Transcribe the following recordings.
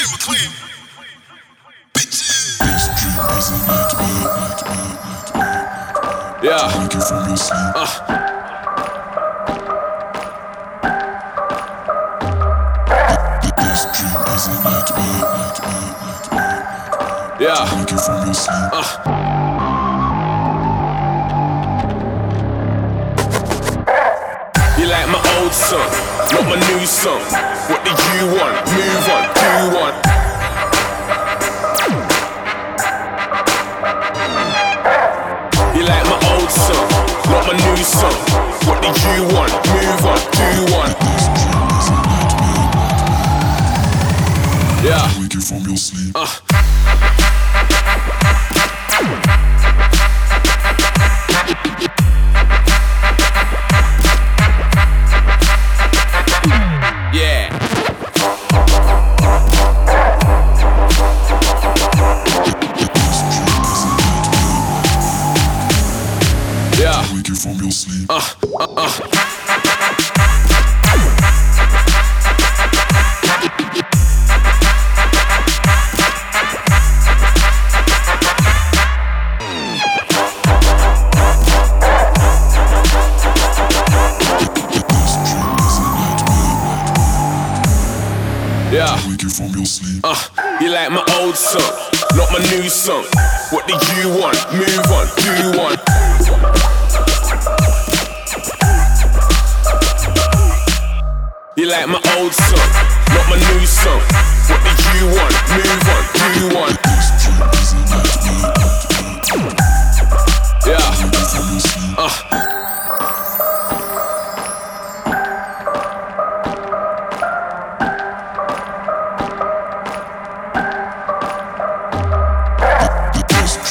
Yeah. Yeah. You like my old song, not my new song. What did you want? Move my new song. What did you want? Move on, do one. Yeah. Wake you from your sleep. Yeah. From your sleep. Uh, uh, uh. Yeah. Wake you from your sleep. Uh, you like my old song, not my new song. What did you want? Move on, do one. Like my old song, not my new song. What did you want? Move on, do one. Yeah. Uh. The best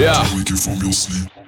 Yeah.